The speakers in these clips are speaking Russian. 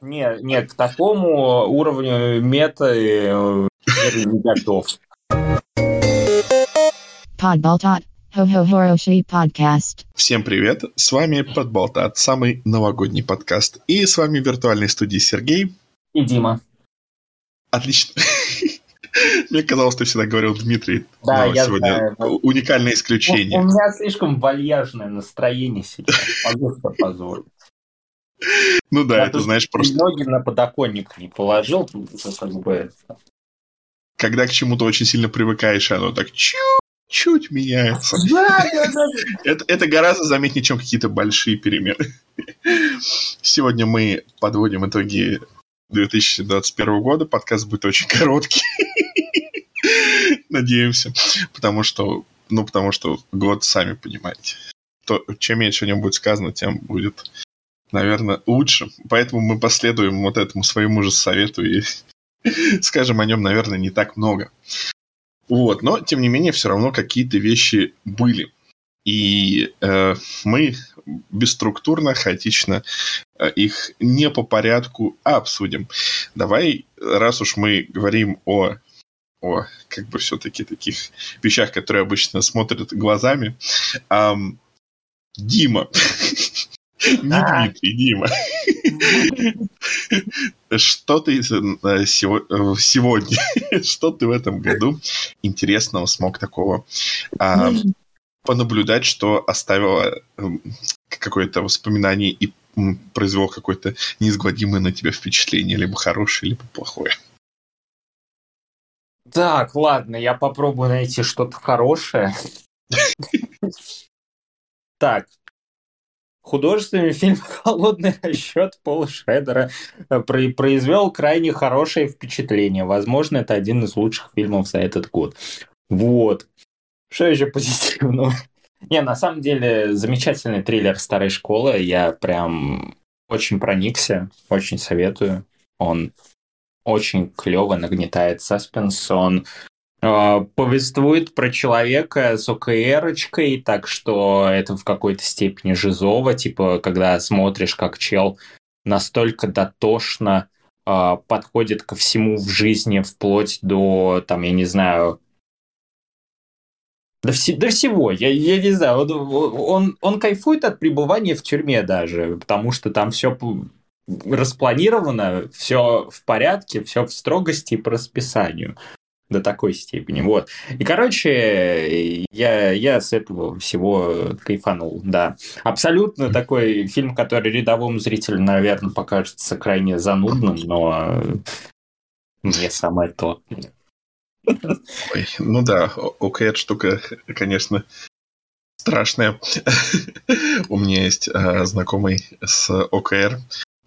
Не, не, к такому уровню мета э, не готов. Подболтат. Хо-хо-хороший подкаст. Всем привет, с вами Подболтат, самый новогодний подкаст. И с вами в виртуальной студии Сергей. И Дима. Отлично. Мне казалось, ты всегда говорил Дмитрий. Да, но я сегодня знаю, но- уникальное У, исключение. у меня слишком вальяжное настроение сейчас. Себе позволить. Ну да, это знаешь, просто Ноги на подоконник не положил, как бы... когда к чему-то очень сильно привыкаешь, оно так чуть-чуть меняется. Да, да, да. Это, это гораздо заметнее, чем какие-то большие перемены. Сегодня мы подводим итоги 2021 года. Подкаст будет очень короткий. Надеемся. Потому что, ну, потому что год, сами понимаете. То, чем меньше о нем будет сказано, тем будет, наверное, лучше. Поэтому мы последуем вот этому своему же совету и скажем о нем, наверное, не так много. Вот, но, тем не менее, все равно какие-то вещи были. И э, мы бесструктурно, хаотично э, их не по порядку обсудим. Давай, раз уж мы говорим о, о как бы все-таки таких вещах, которые обычно смотрят глазами, ам, Дима. Не. Дмитрий, Дима. Что ты э, э, сегодня, что ты в этом году интересного смог такого а, понаблюдать, что оставило м, какое-то воспоминание и произвело какое-то неизгладимое на тебя впечатление, либо хорошее, либо плохое. Так, ладно, я попробую найти что-то хорошее. Так. Художественный фильм «Холодный расчет» Пола Шредера э, про- произвел крайне хорошее впечатление. Возможно, это один из лучших фильмов за этот год. Вот. Что еще позитивного? Не, на самом деле, замечательный триллер старой школы. Я прям очень проникся, очень советую. Он очень клево нагнетает саспенс. Он повествует про человека с ОКРочкой, так что это в какой-то степени жизово, типа, когда смотришь, как чел настолько дотошно э, подходит ко всему в жизни, вплоть до, там, я не знаю, до, все- до всего, я, я не знаю, он, он, он кайфует от пребывания в тюрьме даже, потому что там все распланировано, все в порядке, все в строгости по расписанию до такой степени. Вот. И, короче, я, я с этого всего кайфанул, да. Абсолютно такой фильм, который рядовому зрителю, наверное, покажется крайне занудным, но мне самое то. Ой, ну да, о- ОКР штука, конечно, страшная. У меня есть э, знакомый с ОКР,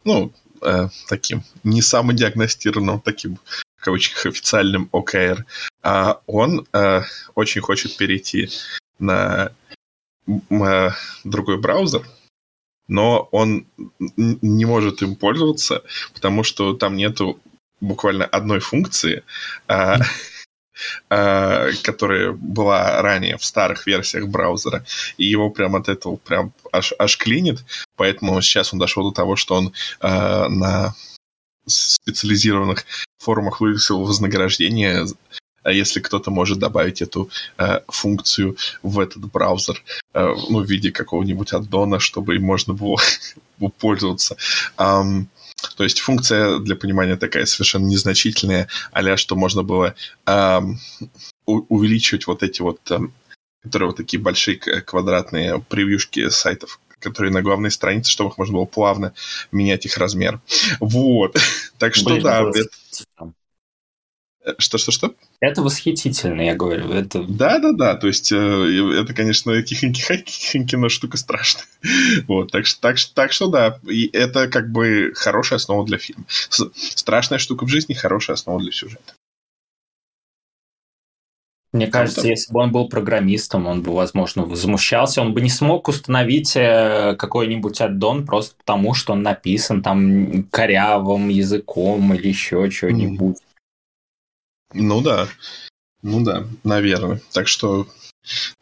ну, э, таким не самодиагностированным, таким кавычках официальным ОКР. А он э, очень хочет перейти на э, другой браузер, но он не может им пользоваться, потому что там нету буквально одной функции, а, а, которая была ранее в старых версиях браузера, и его прям от этого прям аж, аж клинит, поэтому сейчас он дошел до того, что он а, на специализированных форумах вывесил вознаграждение, а если кто-то может добавить эту э, функцию в этот браузер, э, ну, в виде какого-нибудь аддона, чтобы им можно было пользоваться. Ам, то есть функция, для понимания, такая совершенно незначительная, а что можно было у- увеличивать вот эти вот, ам, которые вот такие большие квадратные превьюшки сайтов, которые на главной странице, чтобы их можно было плавно менять их размер. Вот. Так что Блин, да, это что-что-что? Это восхитительно, я говорю. Это Да, да, да. То есть э, это, конечно, хихоньки но штука страшная. Вот, так что, так, так что да, и это как бы хорошая основа для фильма. Страшная штука в жизни, хорошая основа для сюжета. Мне кажется, если бы он был программистом, он бы, возможно, возмущался, он бы не смог установить э, какой-нибудь аддон просто потому, что он написан там корявым языком или еще что-нибудь. Ну да, ну да, наверное. Так что,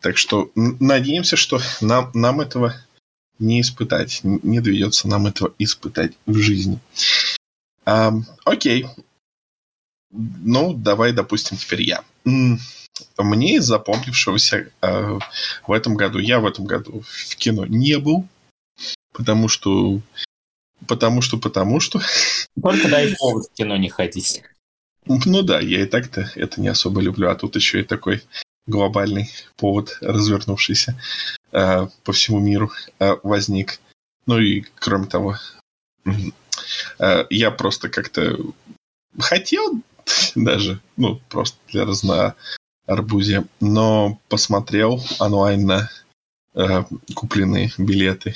так что надеемся, что нам, нам этого не испытать, не доведется нам этого испытать в жизни. А, окей. Ну, давай, допустим, теперь я. Мне из запомнившегося э, в этом году, я в этом году в кино не был, потому что потому что, потому что... Только дай повод в кино не ходить. Ну да, я и так-то это не особо люблю, а тут еще и такой глобальный повод, развернувшийся э, по всему миру, э, возник. Ну и кроме того, э, я просто как-то хотел даже, ну, просто для разноарбузия, но посмотрел онлайн на э, купленные билеты.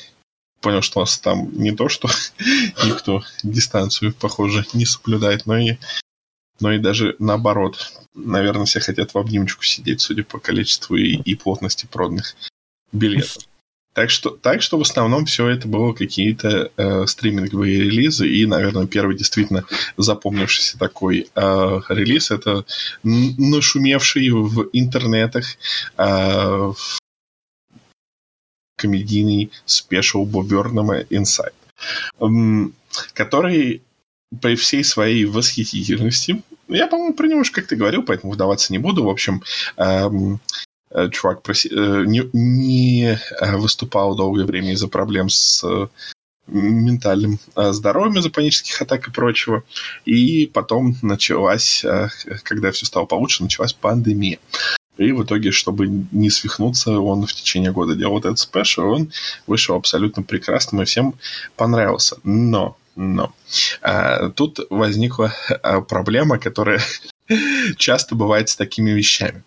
Понял, что у нас там не то, что никто дистанцию, похоже, не соблюдает, но и но и даже наоборот. Наверное, все хотят в обнимочку сидеть, судя по количеству и, и плотности проданных билетов. Так что, так что в основном все это было какие-то э, стриминговые релизы, и, наверное, первый действительно запомнившийся такой э, релиз это нашумевший в интернетах э, комедийный спешл Бобернама Inside, э, который при всей своей восхитительности, я, по-моему, про него уже как-то говорил, поэтому вдаваться не буду. В общем, эм, чувак проси, э, не, не э, выступал долгое время из-за проблем с э, ментальным э, здоровьем из-за панических атак и прочего. И потом началась, э, когда все стало получше, началась пандемия. И в итоге, чтобы не свихнуться, он в течение года делал этот спешл, он вышел абсолютно прекрасным и всем понравился. Но но а, тут возникла проблема, которая часто бывает с такими вещами.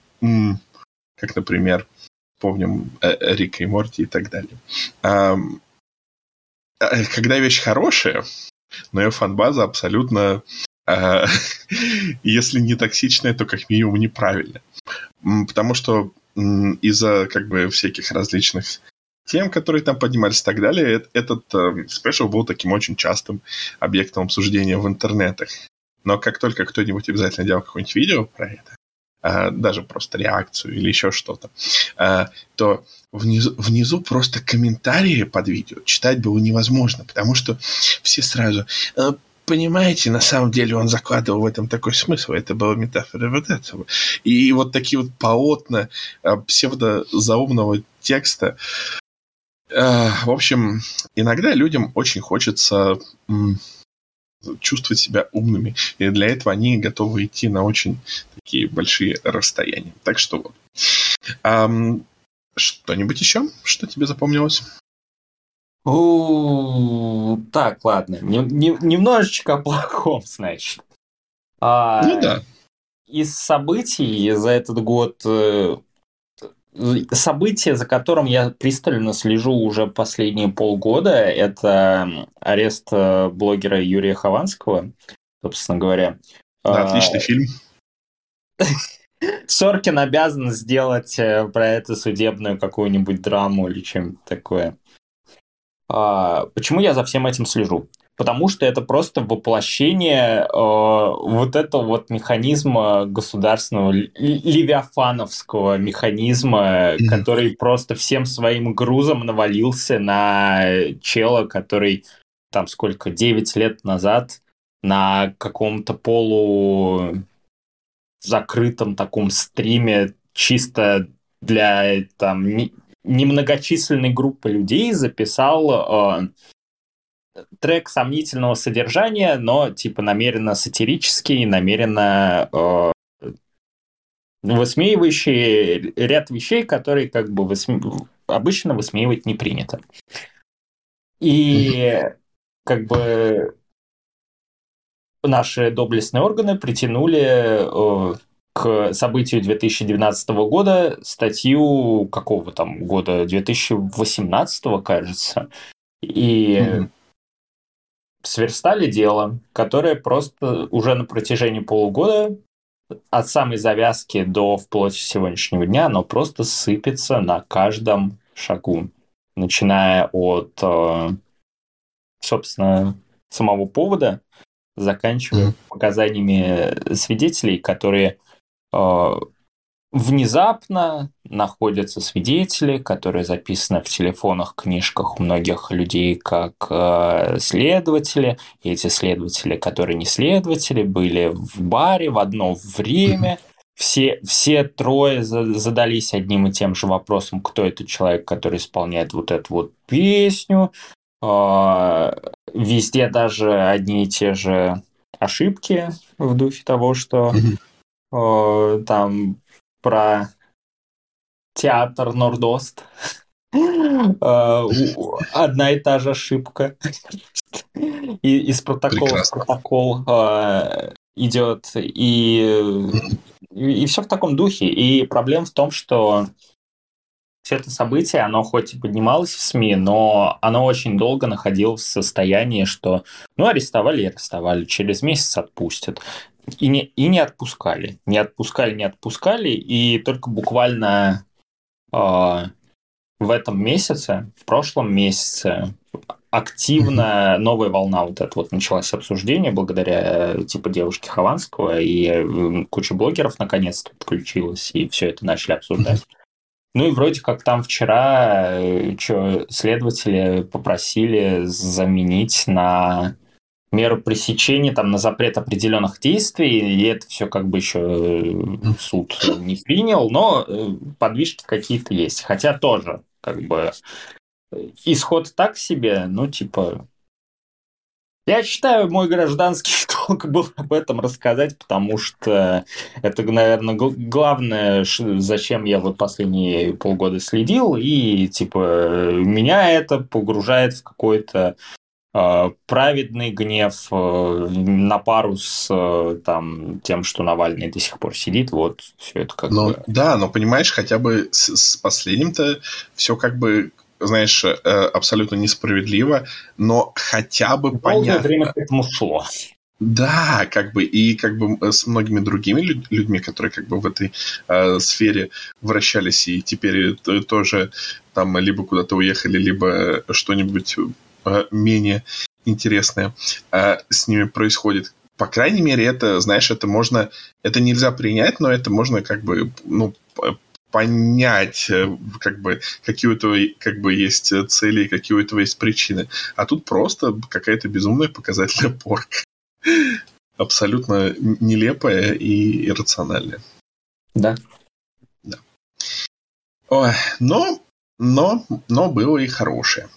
Как, например, помним э, Рика и Морти и так далее. А, когда вещь хорошая, но ее фанбаза абсолютно, а, если не токсичная, то как минимум неправильная. Потому что из-за как бы всяких различных тем, которые там поднимались и так далее, этот э, спешл был таким очень частым объектом обсуждения в интернетах. Но как только кто-нибудь обязательно делал какое-нибудь видео про это, э, даже просто реакцию или еще что-то, э, то внизу, внизу просто комментарии под видео читать было невозможно, потому что все сразу э, понимаете, на самом деле он закладывал в этом такой смысл. Это была метафора вот этого. И вот такие вот полотна э, псевдозаумного текста Э, в общем, иногда людям очень хочется чувствовать себя умными. И для этого они готовы идти на очень такие большие расстояния. Так что вот. что-нибудь еще, что тебе запомнилось? У, так, ладно. немножечко о плохом, значит. А, ну да. Из событий за этот год э, событие, за которым я пристально слежу уже последние полгода, это арест э, блогера Юрия Хованского, собственно говоря. Да, отличный а, фильм. Соркин обязан сделать э, про это судебную какую-нибудь драму или чем-то такое. А, почему я за всем этим слежу? потому что это просто воплощение э, вот этого вот механизма государственного, левиафановского механизма, mm-hmm. который просто всем своим грузом навалился на чела, который там сколько, 9 лет назад на каком-то полу закрытом таком стриме чисто для там немногочисленной группы людей записал э, трек сомнительного содержания, но типа намеренно сатирический, намеренно э, высмеивающий ряд вещей, которые как бы высме... обычно высмеивать не принято. И как бы наши доблестные органы притянули э, к событию 2019 года статью какого там года, 2018, кажется. И mm-hmm сверстали дело, которое просто уже на протяжении полугода от самой завязки до вплоть сегодняшнего дня, оно просто сыпется на каждом шагу, начиная от, э, собственно, самого повода, заканчивая показаниями свидетелей, которые э, внезапно находятся свидетели, которые записаны в телефонах, книжках у многих людей как э, следователи. И эти следователи, которые не следователи, были в баре в одно время. Все, все трое задались одним и тем же вопросом, кто этот человек, который исполняет вот эту вот песню. Э, везде даже одни и те же ошибки в духе того, что э, там про театр Нордост. Э, одна и та же ошибка. И из протокола в протокол э, идет. И, и все в таком духе. И проблема в том, что все это событие, оно хоть и поднималось в СМИ, но оно очень долго находилось в состоянии, что ну арестовали и арестовали, через месяц отпустят. И не, и не отпускали. Не отпускали, не отпускали. И только буквально э, в этом месяце, в прошлом месяце, активно новая волна вот эта вот началась обсуждение благодаря типа девушки Хованского, и куча блогеров наконец-то подключилась, и все это начали обсуждать. Ну и вроде как там вчера э, что, следователи попросили заменить на меру пресечения, там, на запрет определенных действий, и это все как бы еще э, суд не принял, но э, подвижки какие-то есть. Хотя тоже, как бы, исход так себе, ну, типа, я считаю, мой гражданский долг был об этом рассказать, потому что это, наверное, главное, зачем я вот последние полгода следил, и, типа, меня это погружает в какой-то Э, праведный гнев э, на пару с э, там, тем, что Навальный до сих пор сидит, вот все это как но, бы... Да, но понимаешь, хотя бы с, с последним-то все как бы знаешь, абсолютно несправедливо, но хотя бы Долгое понятно. время к этому шло. Да, как бы и как бы с многими другими людьми, которые как бы в этой э, сфере вращались и теперь тоже там либо куда-то уехали, либо что-нибудь Э, менее интересное э, с ними происходит. По крайней мере, это, знаешь, это можно, это нельзя принять, но это можно как бы, ну, понять, э, как бы, какие у этого как бы есть цели, какие у этого есть причины. А тут просто какая-то безумная показательная порка. Абсолютно нелепая и иррациональная. Да. Да. Ой, но, но, но было и хорошее.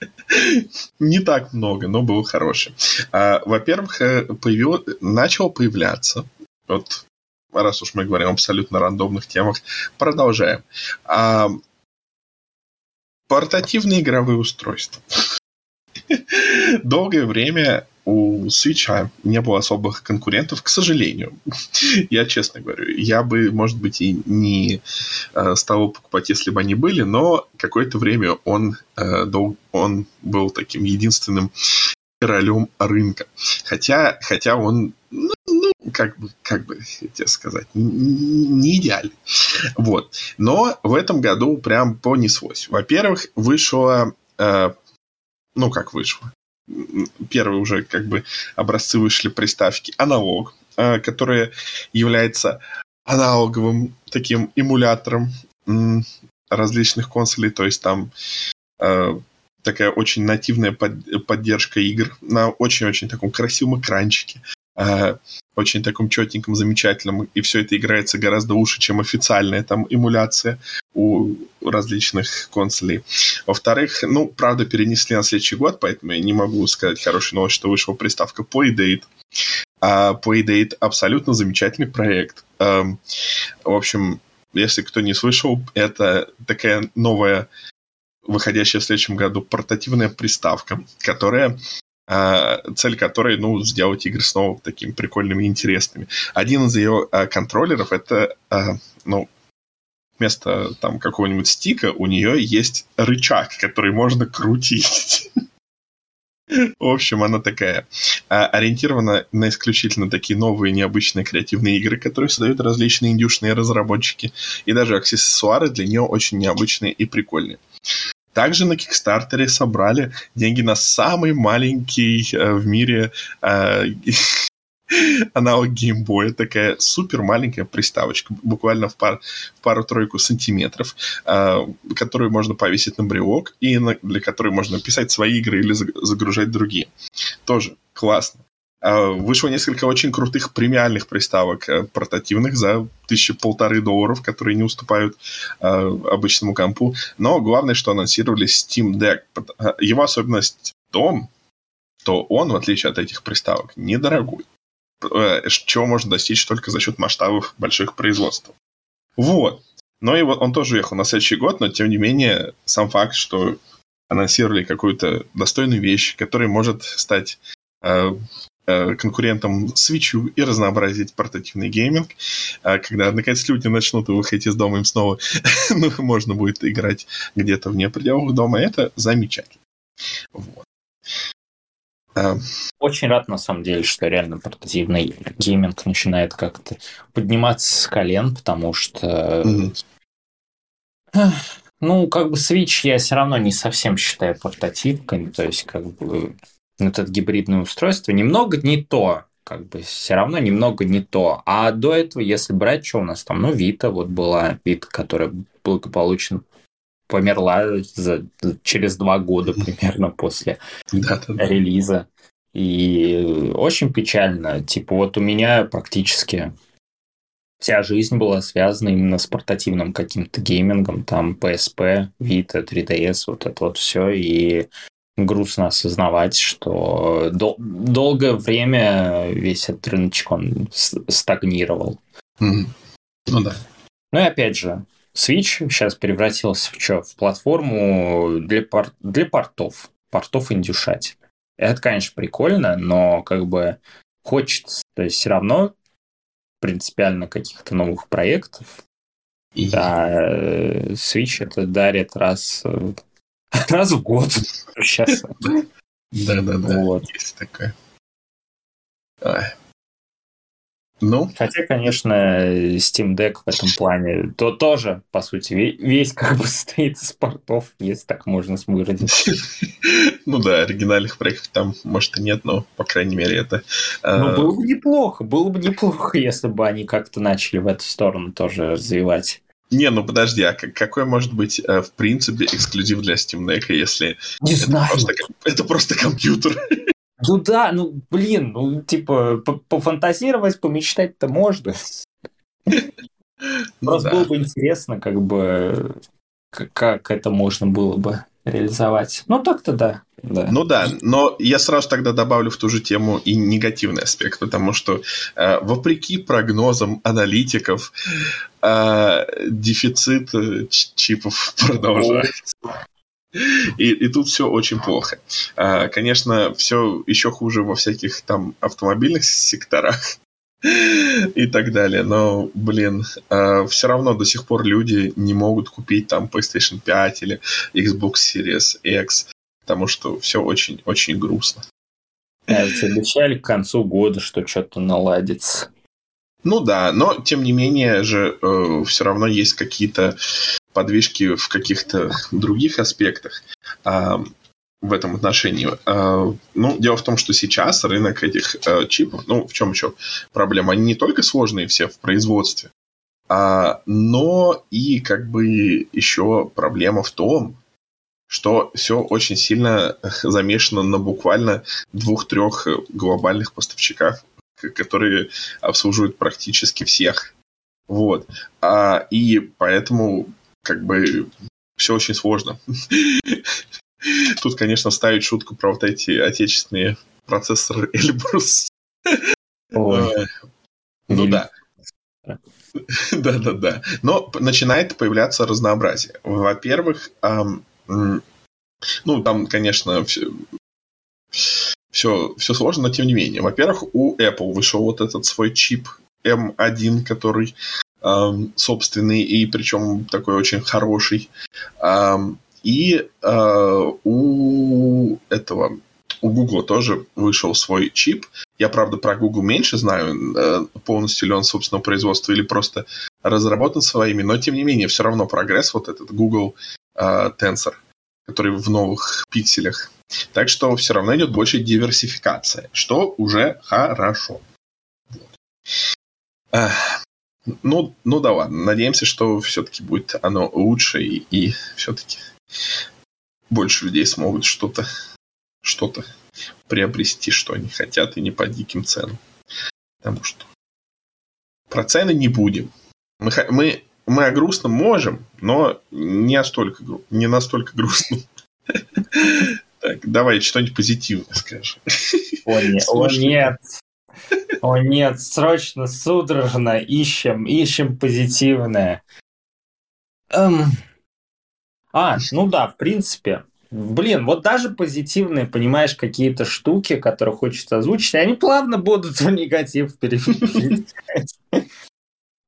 Не так много, но был хороший. А, во-первых, э, появил, начал появляться, вот раз уж мы говорим о абсолютно рандомных темах, продолжаем. А, портативные игровые устройства. Долгое время у Switch не было особых конкурентов, к сожалению. Я честно говорю, я бы, может быть, и не э, стал покупать, если бы они были, но какое-то время он, э, он был таким единственным королем рынка. Хотя, хотя он, ну, ну как бы, как бы тебе сказать, не идеальный. Вот. Но в этом году прям понеслось. Во-первых, вышло э, ну, как вышло первые уже как бы образцы вышли приставки аналог, э, которая является аналоговым таким эмулятором различных консолей, то есть там э, такая очень нативная поддержка игр на очень-очень таком красивом экранчике, очень таком четеньком, замечательном, и все это играется гораздо лучше, чем официальная там эмуляция у различных консолей. Во-вторых, ну, правда, перенесли на следующий год, поэтому я не могу сказать хорошую новость, что вышла приставка Playdate. А Playdate абсолютно замечательный проект. Эм, в общем, если кто не слышал, это такая новая выходящая в следующем году портативная приставка, которая а, цель которой, ну, сделать игры снова такими прикольными и интересными. Один из ее а, контроллеров это, а, ну, вместо там какого-нибудь стика у нее есть рычаг, который можно крутить. В общем, она такая ориентирована на исключительно такие новые необычные креативные игры, которые создают различные индюшные разработчики, и даже аксессуары для нее очень необычные и прикольные. Также на Кикстартере собрали деньги на самый маленький э, в мире э, аналог геймбоя, такая супер маленькая приставочка, буквально в, пар, в пару-тройку сантиметров, э, которую можно повесить на брелок и на, для которой можно писать свои игры или загружать другие. Тоже классно. Э, вышло несколько очень крутых премиальных приставок э, портативных за тысячи полторы долларов, которые не уступают э, обычному компу. Но главное, что анонсировали Steam Deck. Э, его особенность в том, что он, в отличие от этих приставок, недорогой. Чего можно достичь только за счет масштабов больших производств. Вот. Но вот он тоже уехал на следующий год, но тем не менее сам факт, что анонсировали какую-то достойную вещь, которая может стать э, конкурентом Switch и разнообразить портативный гейминг. Э, когда, наконец, люди начнут выходить из дома, им снова ну, можно будет играть где-то вне пределов дома. Это замечательно. Вот. Очень рад, на самом деле, что реально портативный гейминг начинает как-то подниматься с колен, потому что... Mm-hmm. Ну, как бы Switch я все равно не совсем считаю портативкой, то есть как бы это гибридное устройство немного не то, как бы все равно немного не то. А до этого, если брать, что у нас там, ну, Вита вот была, Вита, которая благополучно померла за, через два года примерно после релиза. И очень печально. Типа вот у меня практически вся жизнь была связана именно с портативным каким-то геймингом, там PSP, Vita, 3DS, вот это вот все. И грустно осознавать, что дол- долгое время весь этот рыночек он стагнировал. Mm-hmm. Ну да. Ну и опять же, Switch сейчас превратился в что? В платформу для, пор- для портов. Портов индюшать. Это, конечно, прикольно, но как бы хочется. То есть все равно принципиально каких-то новых проектов. И... Да, э, Switch это дарит раз, э, раз в год сейчас. Да-да-да, вот. есть такое. Ну. Хотя, конечно, Steam Deck в этом плане то тоже, по сути, весь как бы состоит из портов, если так можно выразить. Ну да, оригинальных проектов там, может, и нет, но, по крайней мере, это... Ну, а, было бы неплохо, было бы неплохо, если бы они как-то начали в эту сторону тоже развивать. Не, ну подожди, а какой может быть э, в принципе эксклюзив для Steam Deck, если Не это знаю. Просто, это просто компьютер? Ну да, ну блин, ну типа пофантазировать, помечтать-то можно. Ну Просто было бы интересно, как бы, как это можно было бы реализовать. Ну так-то да. Да. Ну да, но я сразу тогда добавлю в ту же тему и негативный аспект, потому что э, вопреки прогнозам аналитиков, э, дефицит э, чипов продолжается. И, и тут все очень плохо. А, конечно, все еще хуже во всяких там автомобильных секторах и так далее. Но, блин, а, все равно до сих пор люди не могут купить там PlayStation 5 или Xbox Series X, потому что все очень-очень грустно. Ведь обещали к концу года, что что-то наладится. Ну да, но тем не менее же э, все равно есть какие-то подвижки в каких-то других аспектах а, в этом отношении. А, ну, дело в том, что сейчас рынок этих а, чипов, ну, в чем еще проблема? Они не только сложные все в производстве, а, но и как бы еще проблема в том, что все очень сильно замешано на буквально двух-трех глобальных поставщиках, которые обслуживают практически всех. Вот. А, и поэтому как бы все очень сложно. Тут, конечно, ставить шутку про вот эти отечественные процессоры Эльбрус. Ну да. Да-да-да. Но начинает появляться разнообразие. Во-первых, ну, там, конечно, все, все, все сложно, но тем не менее. Во-первых, у Apple вышел вот этот свой чип M1, который собственный, и причем такой очень хороший. И э, у этого у Google тоже вышел свой чип. Я, правда, про Google меньше знаю, э, полностью ли он собственного производства или просто разработан своими, но тем не менее, все равно прогресс вот этот Google э, Tensor, который в новых пикселях. Так что все равно идет больше диверсификация, что уже хорошо. Ну, ну да ладно. Надеемся, что все-таки будет оно лучше и, и все-таки больше людей смогут что-то что-то приобрести, что они хотят, и не по диким ценам. Потому что про цены не будем. Мы, мы, мы о грустном можем, но не настолько, не настолько грустно. Так, давай что-нибудь позитивное. О, нет, о нет, о нет, срочно, судорожно ищем, ищем позитивное. Эм... А, ну да, в принципе, Блин, вот даже позитивные, понимаешь, какие-то штуки, которые хочется озвучить, они плавно будут в негатив переходить.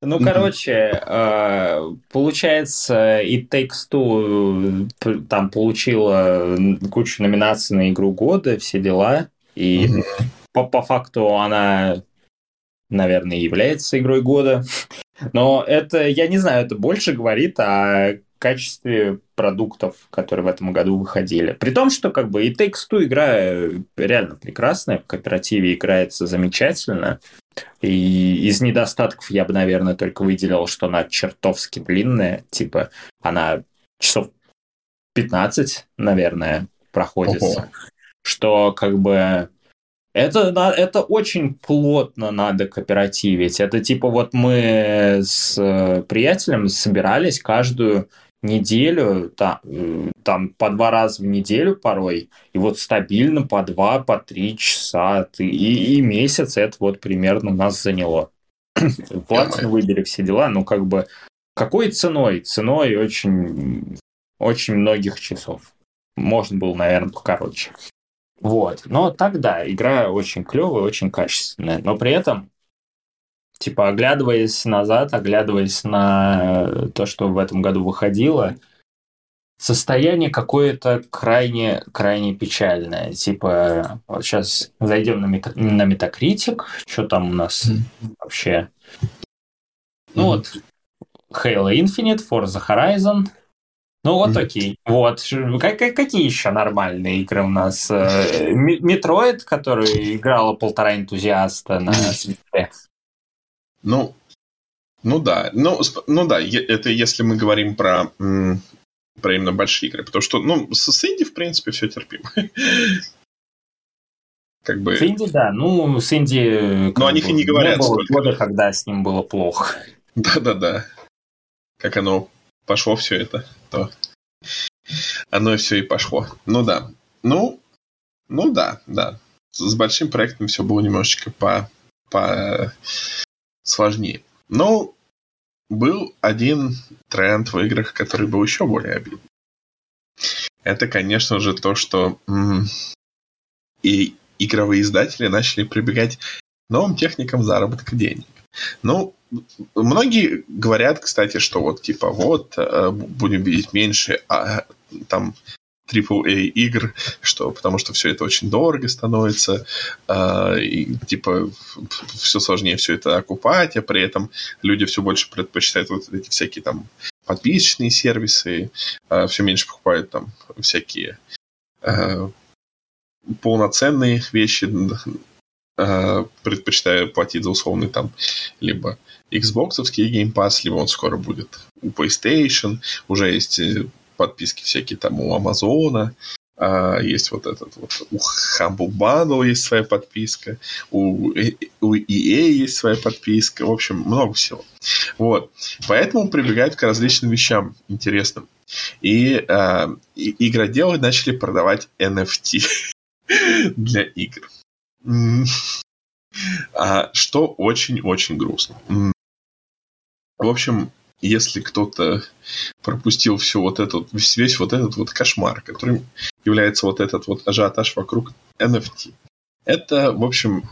Ну, короче, э, получается, и Takes Two э, там получила кучу номинаций на игру года, все дела. И по, по факту она, наверное, является игрой года. Но это, я не знаю, это больше говорит о качестве продуктов, которые в этом году выходили. При том, что как бы и Takes Two игра реально прекрасная, в кооперативе играется замечательно. И из недостатков я бы, наверное, только выделил, что она чертовски длинная. Типа, она часов 15, наверное, проходится. Ого. Что как бы это, это очень плотно надо кооперативить. Это типа вот мы с э, приятелем собирались каждую неделю, там, там по два раза в неделю порой, и вот стабильно по два, по три часа, и, и месяц это вот примерно нас заняло. Платину выбери все дела, ну как бы какой ценой? Ценой очень, очень многих часов. Можно было, наверное, покороче. Вот. Но тогда игра очень клевая, очень качественная. Но при этом типа, оглядываясь назад, оглядываясь на то, что в этом году выходило, состояние какое-то крайне, крайне печальное. Типа, вот сейчас зайдем на, мета, на Metacritic, что там у нас mm-hmm. вообще. Ну mm-hmm. вот, Halo Infinite, Forza Horizon. Ну вот mm-hmm. окей. Вот. Как, какие еще нормальные игры у нас? Metroid, который играла полтора энтузиаста на свете. Ну, ну да, ну, ну да, это если мы говорим про, про именно большие игры, потому что, ну, с, с инди, в принципе, все терпимо. Как бы... С инди, да, ну, с инди... Но о них и не говорят. Не было года, когда с ним было плохо. Да-да-да. Как оно пошло все это, то оно все и пошло. Ну да. Ну, ну да, да. С большим проектом все было немножечко по, по сложнее. Но был один тренд в играх, который был еще более обидный. Это, конечно же, то, что и игровые издатели начали прибегать к новым техникам заработка денег. Ну, многие говорят, кстати, что вот типа вот э, будем видеть меньше а, там AAA игр, что, потому что все это очень дорого становится, э, и типа все сложнее все это окупать, а при этом люди все больше предпочитают вот эти всякие там подписочные сервисы, э, все меньше покупают там всякие э, полноценные вещи, э, предпочитая платить за условный там либо Xbox Game Pass, либо он скоро будет у PlayStation, уже есть э, подписки всякие там у Амазона, а, есть вот этот вот, у Humble Bundle есть своя подписка, у, у EA есть своя подписка, в общем, много всего. Вот. Поэтому прибегают к различным вещам интересным. И, а, и игроделы начали продавать NFT для игр. А, что очень-очень грустно. В общем, если кто-то пропустил все вот этот, весь, вот этот вот кошмар, которым является вот этот вот ажиотаж вокруг NFT. Это, в общем,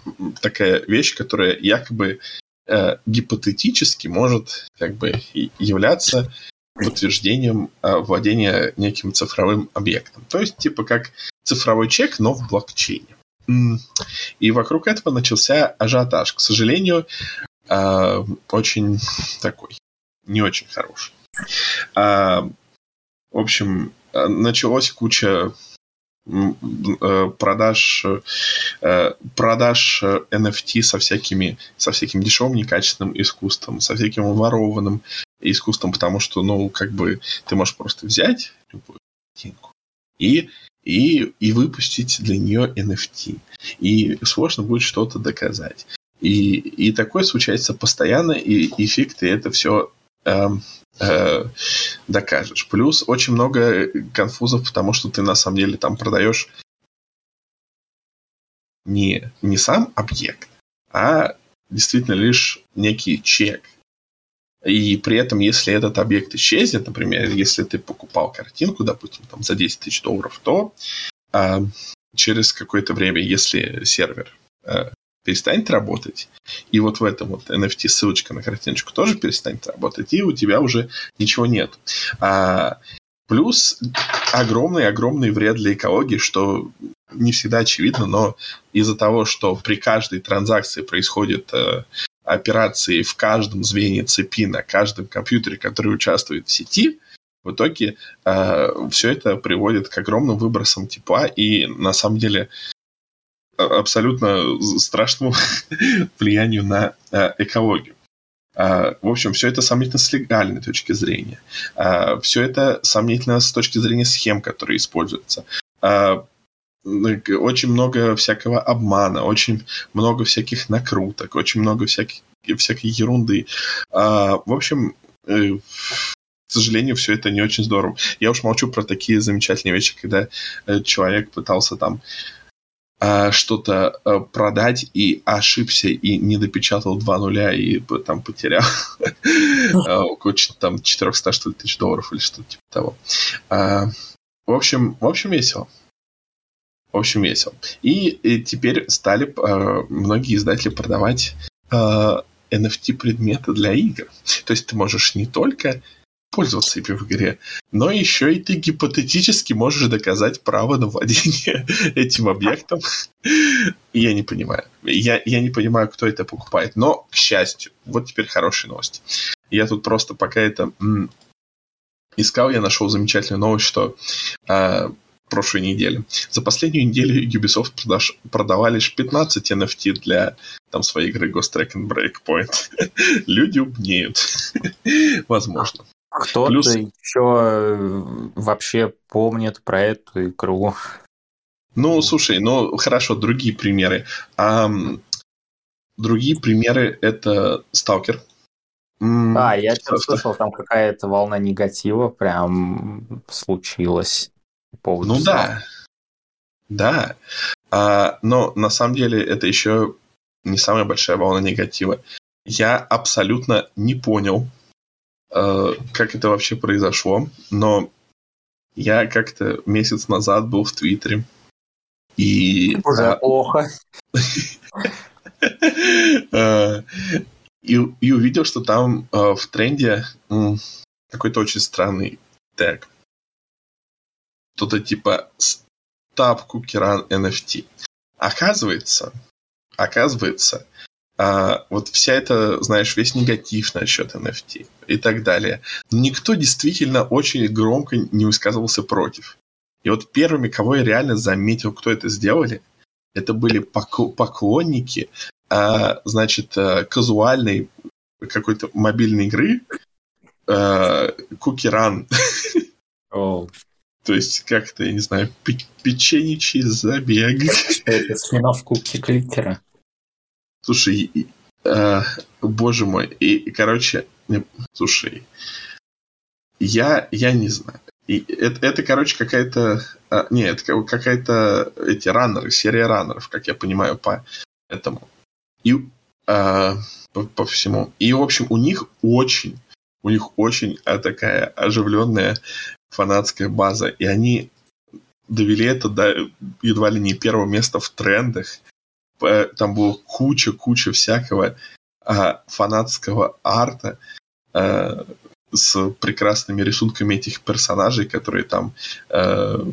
такая вещь, которая якобы э, гипотетически может как бы являться подтверждением э, владения неким цифровым объектом. То есть, типа как цифровой чек, но в блокчейне. И вокруг этого начался ажиотаж. К сожалению, э, очень такой не очень хороший. А, в общем, началась куча э, продаж, э, продаж NFT со всякими, со всяким дешевым некачественным искусством, со всяким ворованным искусством, потому что, ну, как бы ты можешь просто взять любую картинку и и, и выпустить для нее NFT. И сложно будет что-то доказать. И, и такое случается постоянно, и, и фиг ты это все э, э, докажешь. Плюс очень много конфузов, потому что ты на самом деле там продаешь не, не сам объект, а действительно лишь некий чек. И при этом, если этот объект исчезнет, например, если ты покупал картинку, допустим, там, за 10 тысяч долларов, то э, через какое-то время, если сервер э, перестанет работать, и вот в этом вот NFT ссылочка на картиночку тоже перестанет работать, и у тебя уже ничего нет. А, плюс огромный-огромный вред для экологии, что не всегда очевидно, но из-за того, что при каждой транзакции происходит э, операции в каждом звене цепи на каждом компьютере, который участвует в сети, в итоге э, все это приводит к огромным выбросам тепла и на самом деле абсолютно страшному влиянию на э, экологию. Uh, в общем, все это сомнительно с легальной точки зрения. Все это сомнительно с точки зрения схем, которые используются. Очень много всякого обмана, очень много всяких накруток, очень много всяких, всякой ерунды. В общем, э, к сожалению, все это не очень здорово. Я уж молчу про такие замечательные вещи, когда э, человек пытался там а, что-то э, продать и ошибся и не допечатал два нуля и там потерял а, около там 400 что ли, тысяч долларов или что-то типа того. В общем, в общем, весело. В общем, весело. И, и теперь стали многие издатели продавать NFT-предметы для игр. То есть ты можешь не только пользоваться ими в игре. Но еще и ты гипотетически можешь доказать право на владение этим объектом. Я не понимаю. Я, я не понимаю, кто это покупает. Но, к счастью, вот теперь хорошая новость. Я тут просто пока это м- искал, я нашел замечательную новость, что э, прошлой неделе. За последнюю неделю Ubisoft продаж, продавали лишь 15 NFT для там, своей игры Ghost Recon Breakpoint. Люди умнеют. Возможно. Кто-то Плюс... еще э, вообще помнит про эту игру. Ну, слушай, ну хорошо, другие примеры. А, другие примеры это Сталкер. А, я что слышал, там какая-то волна негатива прям случилась. По поводу ну да. Да. А, но на самом деле это еще не самая большая волна негатива. Я абсолютно не понял, как это вообще произошло, но я как-то месяц назад был в Твиттере. И... Уже плохо. Э, и, и увидел, что там э, в тренде какой-то очень странный тег. Что-то типа Cookie Run NFT. Оказывается, оказывается, а, вот вся эта, знаешь, весь негатив насчет NFT и так далее. Никто действительно очень громко не высказывался против. И вот первыми, кого я реально заметил, кто это сделали, это были поклонники, а, значит, а, казуальной какой-то мобильной игры Run. Oh. То есть, как-то, я не знаю, печеничий забег. Это спин-офф Куки Кликера. Слушай, э, боже мой, и, короче, слушай, я, я не знаю. И это, это короче, какая-то... А, нет, какая-то эти раннеры, серия раннеров, как я понимаю, по этому. И а, по, по всему. И, в общем, у них очень, у них очень а, такая оживленная фанатская база. И они довели это до едва ли не первого места в трендах там было куча-куча всякого а, фанатского арта а, с прекрасными рисунками этих персонажей, которые там а,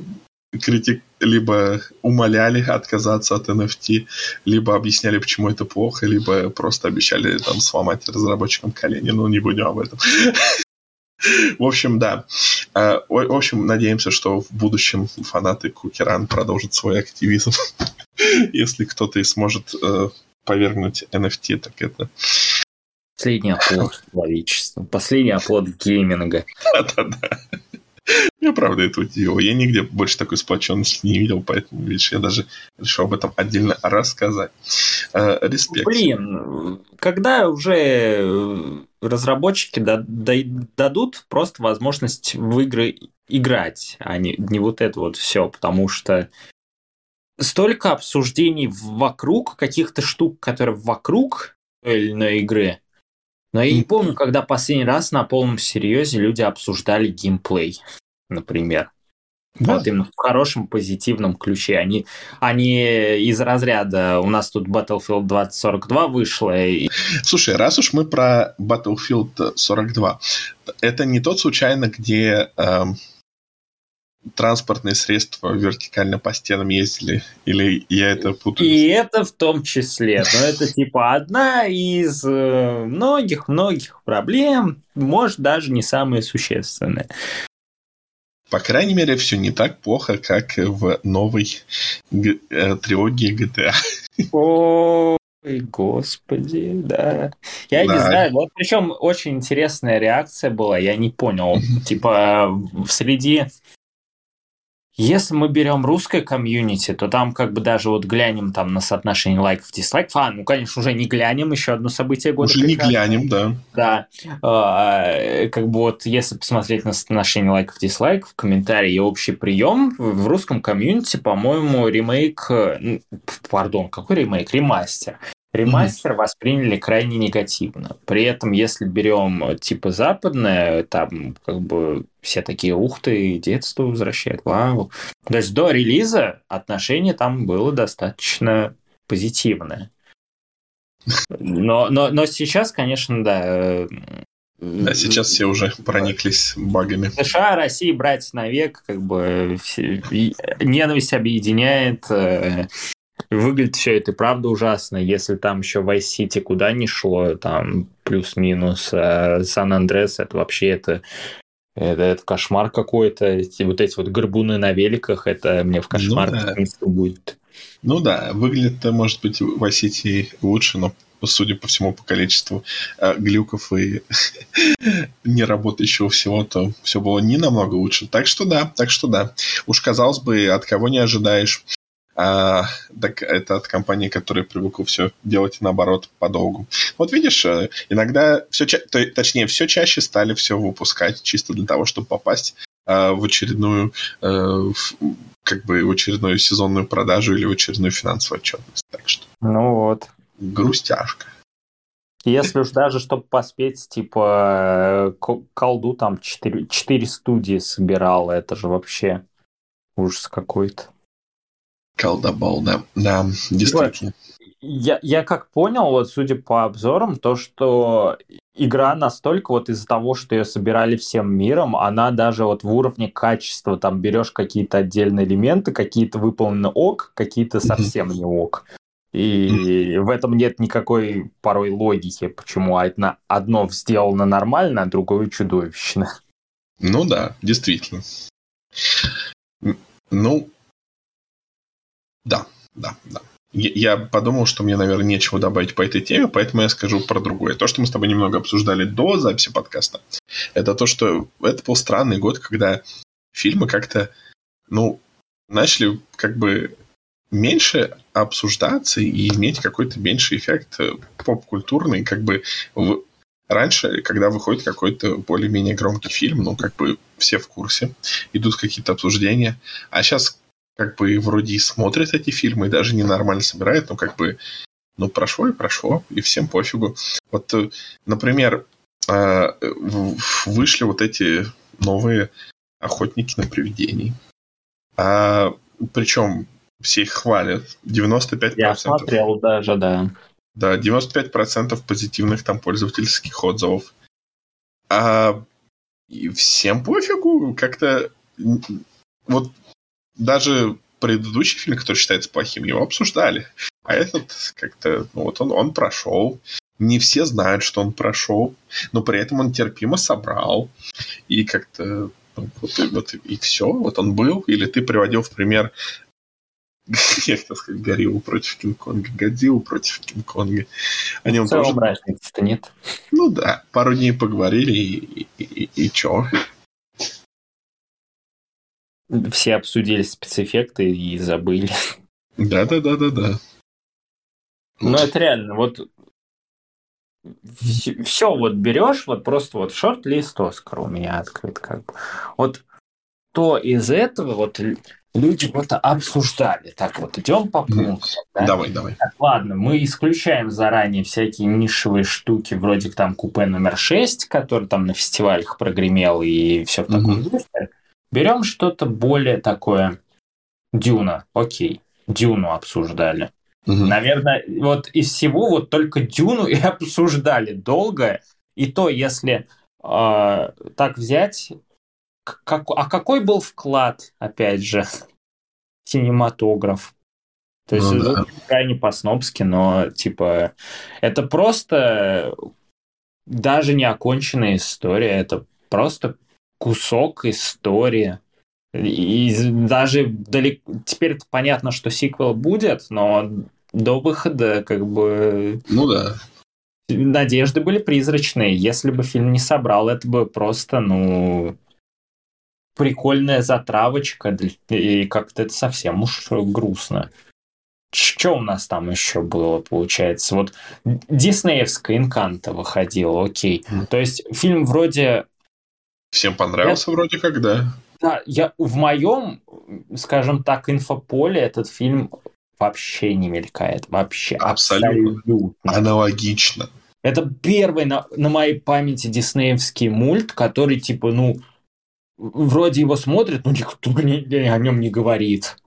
критик либо умоляли отказаться от NFT, либо объясняли, почему это плохо, либо просто обещали там сломать разработчикам колени, но не будем об этом. В общем, да. А, в общем, надеемся, что в будущем фанаты Кукеран продолжат свой активизм. Если кто-то и сможет э, повергнуть NFT, так это... Последний оплот человечества. Последний оплот гейминга. Да-да-да. Меня правда это удивило. Я нигде больше такой сплоченности не видел, поэтому, видишь, я даже решил об этом отдельно рассказать. Э, респект. Блин, когда уже э, разработчики дадут просто возможность в игры играть, а не, не вот это вот все, потому что столько обсуждений вокруг каких-то штук, которые вокруг той или иной игры, но я не помню, когда последний раз на полном серьезе люди обсуждали геймплей, например. Да. Вот именно в хорошем позитивном ключе. Они, они из разряда у нас тут Battlefield 2042 вышло. И... Слушай, раз уж мы про Battlefield 42, это не тот случайно, где эм, транспортные средства вертикально по стенам ездили? Или я это путаю? И это в том числе. Но это типа одна из многих-многих э, проблем, может, даже не самая существенная. По крайней мере, все не так плохо, как в новой э, трилогии GTA. Ой, господи, да. Я да. не знаю, вот причем очень интересная реакция была, я не понял. Типа, среди если мы берем русское комьюнити, то там как бы даже вот глянем там на соотношение лайков, дизлайков. А, ну, конечно, уже не глянем, еще одно событие года. Уже не глянем, да. Да. А, как бы вот если посмотреть на соотношение лайков, дизлайков, комментарии и общий прием, в русском комьюнити, по-моему, ремейк... Пардон, какой ремейк? Ремастер. Ремастер mm-hmm. восприняли крайне негативно. При этом, если берем типа западное, там как бы все такие, ух ты, детство возвращает, вау. То есть до релиза отношение там было достаточно позитивное. Но, но, но сейчас, конечно, да. Э, да, сейчас все уже прониклись багами. США, Россия, братья навек, как бы все, ненависть объединяет. Э, Выглядит все это правда ужасно. Если там еще Vice City куда ни шло, там плюс-минус Сан-Андрес, это вообще это это, это кошмар какой-то. Эти, вот эти вот горбуны на великах, это мне в кошмар ну, да. будет. Ну да, выглядит, может быть, Vice City лучше, но судя по всему, по количеству э, глюков и не работающего всего, то все было не намного лучше. Так что да, так что да. Уж казалось бы, от кого не ожидаешь а, так это от компании, которая привыкла все делать наоборот подолгу. Вот видишь, э, иногда все, то, точнее, все чаще стали все выпускать чисто для того, чтобы попасть а, в очередную а, в, как бы в очередную сезонную продажу или в очередную финансовую отчетность. Так что. Ну вот. Грустяшка. Если уж даже, чтобы поспеть, типа, колду там 4, 4 студии собирал, это же вообще ужас какой-то. Колдобол, да. Да, действительно. Я, я как понял, вот судя по обзорам, то, что игра настолько вот из-за того, что ее собирали всем миром, она даже вот в уровне качества, там берешь какие-то отдельные элементы, какие-то выполнены ок, какие-то совсем не ок. И в этом нет никакой порой логики, почему одно, одно сделано нормально, а другое чудовищно. Ну да, действительно. Ну, да, да, да. Я подумал, что мне, наверное, нечего добавить по этой теме, поэтому я скажу про другое. То, что мы с тобой немного обсуждали до записи подкаста, это то, что это был странный год, когда фильмы как-то, ну, начали как бы меньше обсуждаться и иметь какой-то меньший эффект э, поп-культурный, как бы в... раньше, когда выходит какой-то более-менее громкий фильм, ну, как бы все в курсе, идут какие-то обсуждения, а сейчас как бы вроде и смотрят эти фильмы, и даже ненормально собирают, но как бы, ну, прошло и прошло, и всем пофигу. Вот, э, например, э, вышли вот эти новые охотники на привидений. А, причем все их хвалят. 95%. Я смотрел даже, да. Да, 95% позитивных там пользовательских отзывов. А и всем пофигу, как-то вот даже предыдущий фильм, который считается плохим, его обсуждали. А этот как-то, ну вот он, он прошел. Не все знают, что он прошел, но при этом он терпимо собрал. И как-то Вот, и, вот и все, вот он был. Или ты приводил в пример я хотел сказать, Гориллу против Кинг-Конга, Годзиллу против Кинг-Конга. О нем тоже... разницы-то нет. Ну да, пару дней поговорили, и, и, и, и чё? Все обсудили спецэффекты и забыли. Да-да-да-да-да. Ну, это реально, вот все вот берешь, вот просто вот шорт-лист Оскар у меня открыт как бы. Вот то из этого вот люди вот обсуждали. Так вот, идем по пунктам. Да? Давай, давай. Так, ладно, мы исключаем заранее всякие нишевые штуки, вроде там купе номер 6, который там на фестивалях прогремел и все в таком духе. Берем что-то более такое. Дюна, окей. Дюну обсуждали. Угу. Наверное, вот из всего вот только Дюну и обсуждали долго. И то, если э, так взять, как, а какой был вклад, опять же, кинематограф? То есть ну, да. крайне по-снобски, но типа это просто даже не оконченная история, это просто кусок истории. И даже далеко... теперь понятно, что сиквел будет, но до выхода как бы... Ну да. Надежды были призрачные. Если бы фильм не собрал, это бы просто, ну, прикольная затравочка, и как-то это совсем уж грустно. Что у нас там еще было, получается? Вот диснеевская «Инканта» выходила, окей. Mm. То есть фильм вроде... Всем понравился я... вроде как, да. Да, я в моем, скажем так, инфополе этот фильм вообще не мелькает. Вообще. Абсолютно. абсолютно. Аналогично. Это первый на, на моей памяти диснеевский мульт, который типа, ну, вроде его смотрит, но никто не, о нем не говорит.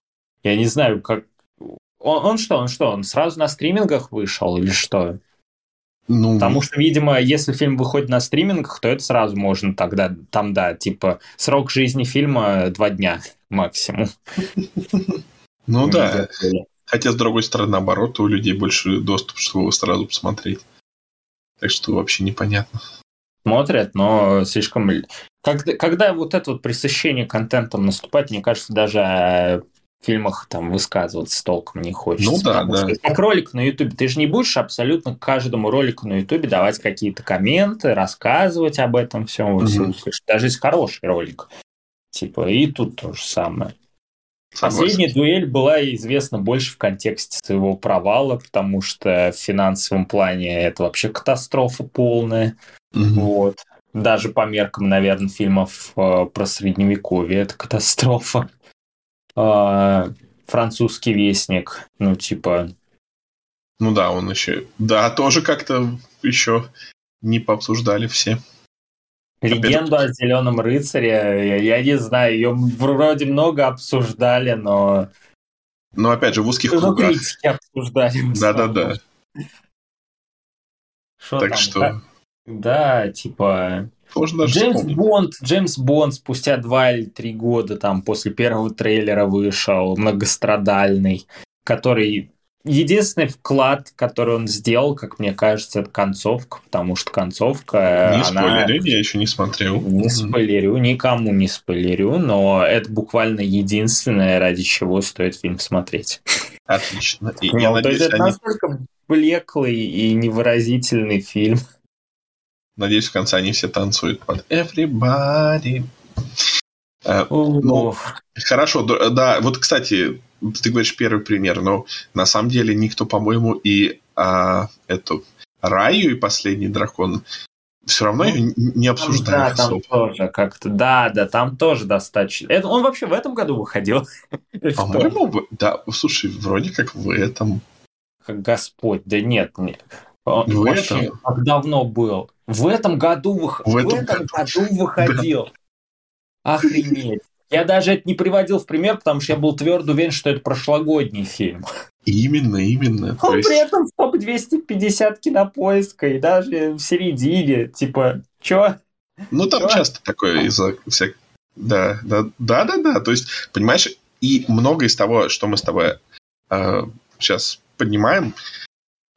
Я не знаю, как... Он, он что, он что, он сразу на стримингах вышел или что? Ну... Потому что, видимо, если фильм выходит на стримингах, то это сразу можно тогда, там, да, типа, срок жизни фильма два дня максимум. Ну да. Хотя, с другой стороны, наоборот, у людей больше доступ, чтобы его сразу посмотреть. Так что вообще непонятно. Смотрят, но слишком когда, когда вот это вот пресыщение контентом наступает, мне кажется, даже о фильмах там высказываться толком не хочется. Ну да, да. Как ролик на Ютубе, ты же не будешь абсолютно каждому ролику на Ютубе давать какие-то комменты, рассказывать об этом всем, mm-hmm. все услышишь. Даже если хороший ролик. Типа, и тут то же самое. Согласен. Последняя дуэль была известна больше в контексте своего провала, потому что в финансовом плане это вообще катастрофа полная. Угу. Вот даже по меркам, наверное, фильмов э, про средневековье, это катастрофа. Э, французский вестник, ну, типа... Ну да, он еще... Да, тоже как-то еще не пообсуждали все. Легенду Опять... о Зеленом рыцаре, я, я не знаю, ее вроде много обсуждали, но... Но опять же, в узких ну, кругах. критики обсуждали. Да-да-да. так там? что... Да, типа... Можно Джеймс вспомнить. Бонд, Джеймс Бонд спустя два или три года там после первого трейлера вышел, многострадальный, который единственный вклад, который он сделал, как мне кажется, это концовка, потому что концовка... Не она... спойлерю, я еще не смотрел. Не спойлерю, никому не спойлерю, но это буквально единственное, ради чего стоит фильм смотреть. Отлично. И, ну, я надеюсь, то есть это они... настолько блеклый и невыразительный фильм. Надеюсь, в конце они все танцуют под Everybody. Э, ну, хорошо, да, вот, кстати, ты говоришь первый пример, но на самом деле никто, по-моему, и а, эту Раю и Последний Дракон все равно ну, ее не обсуждают. Да, там тоже как-то, да, да, там тоже достаточно. Это, он вообще в этом году выходил? По-моему, да, слушай, вроде как в этом. Как Господь, да нет, нет. В вообще, этом? давно был. В этом году, вых... в этом, в этом году выходил. Да. Охренеть. Я даже это не приводил в пример, потому что я был твердо уверен, что это прошлогодний фильм. Именно, именно. Он есть... при этом в топ-250 кинопоиска и даже в середине. Типа, чё? Ну, там чё? часто такое из-за всяких... Да, да, да, да, да. То есть, понимаешь, и много из того, что мы с тобой э, сейчас поднимаем,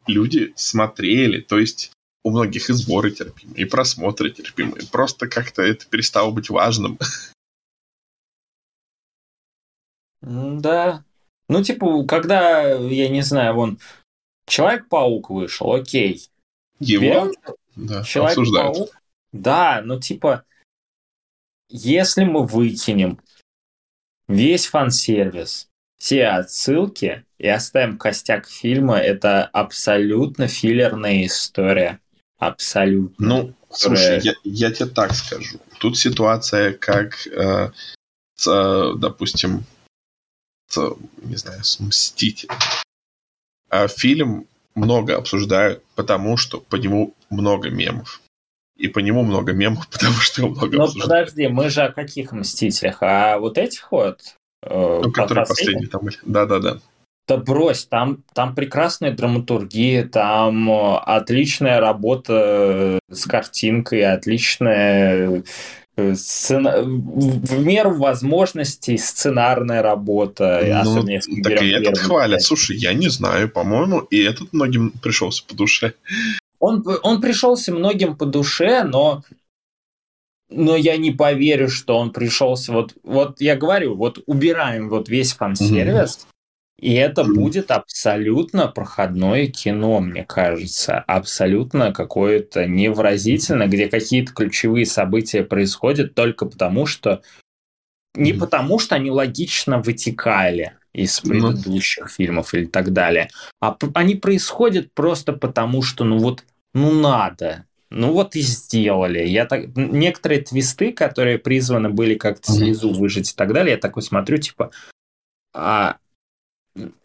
люди смотрели. То есть, у многих и сборы терпимы, и просмотры терпимы. Просто как-то это перестало быть важным. Да. Ну, типа, когда, я не знаю, вон, Человек-паук вышел, окей. Его Берем да, Человек-паук. Да, ну, типа, если мы выкинем весь фан-сервис, все отсылки и оставим костяк фильма, это абсолютно филлерная история. Абсолютно. Ну, слушай, я, я тебе так скажу. Тут ситуация как, э, с, э, допустим, с, не знаю, с Мстителем. А фильм много обсуждают, потому что по нему много мемов. И по нему много мемов, потому что его много Но обсуждают. подожди, мы же о каких Мстителях? А вот этих вот? Э, ну, которые последние там были. Да-да-да. Да брось, там, там прекрасная драматургия, там э, отличная работа с картинкой, отличная Э, сцена... в меру возможностей сценарная работа. Ну, особенно если так и этот хвалят. Слушай, я не знаю, по-моему, и этот многим пришелся по душе. Он, он пришелся многим по душе, но но я не поверю, что он пришелся. Вот, вот я говорю, вот убираем вот весь фан-сервис, и это будет абсолютно проходное кино, мне кажется. Абсолютно какое-то невразительное, где какие-то ключевые события происходят только потому, что... Не потому, что они логично вытекали из ну. предыдущих фильмов или так далее, а они происходят просто потому, что, ну вот, ну надо, ну вот и сделали. Я так... Некоторые твисты, которые призваны были как-то слезу выжить и так далее, я такой смотрю, типа, а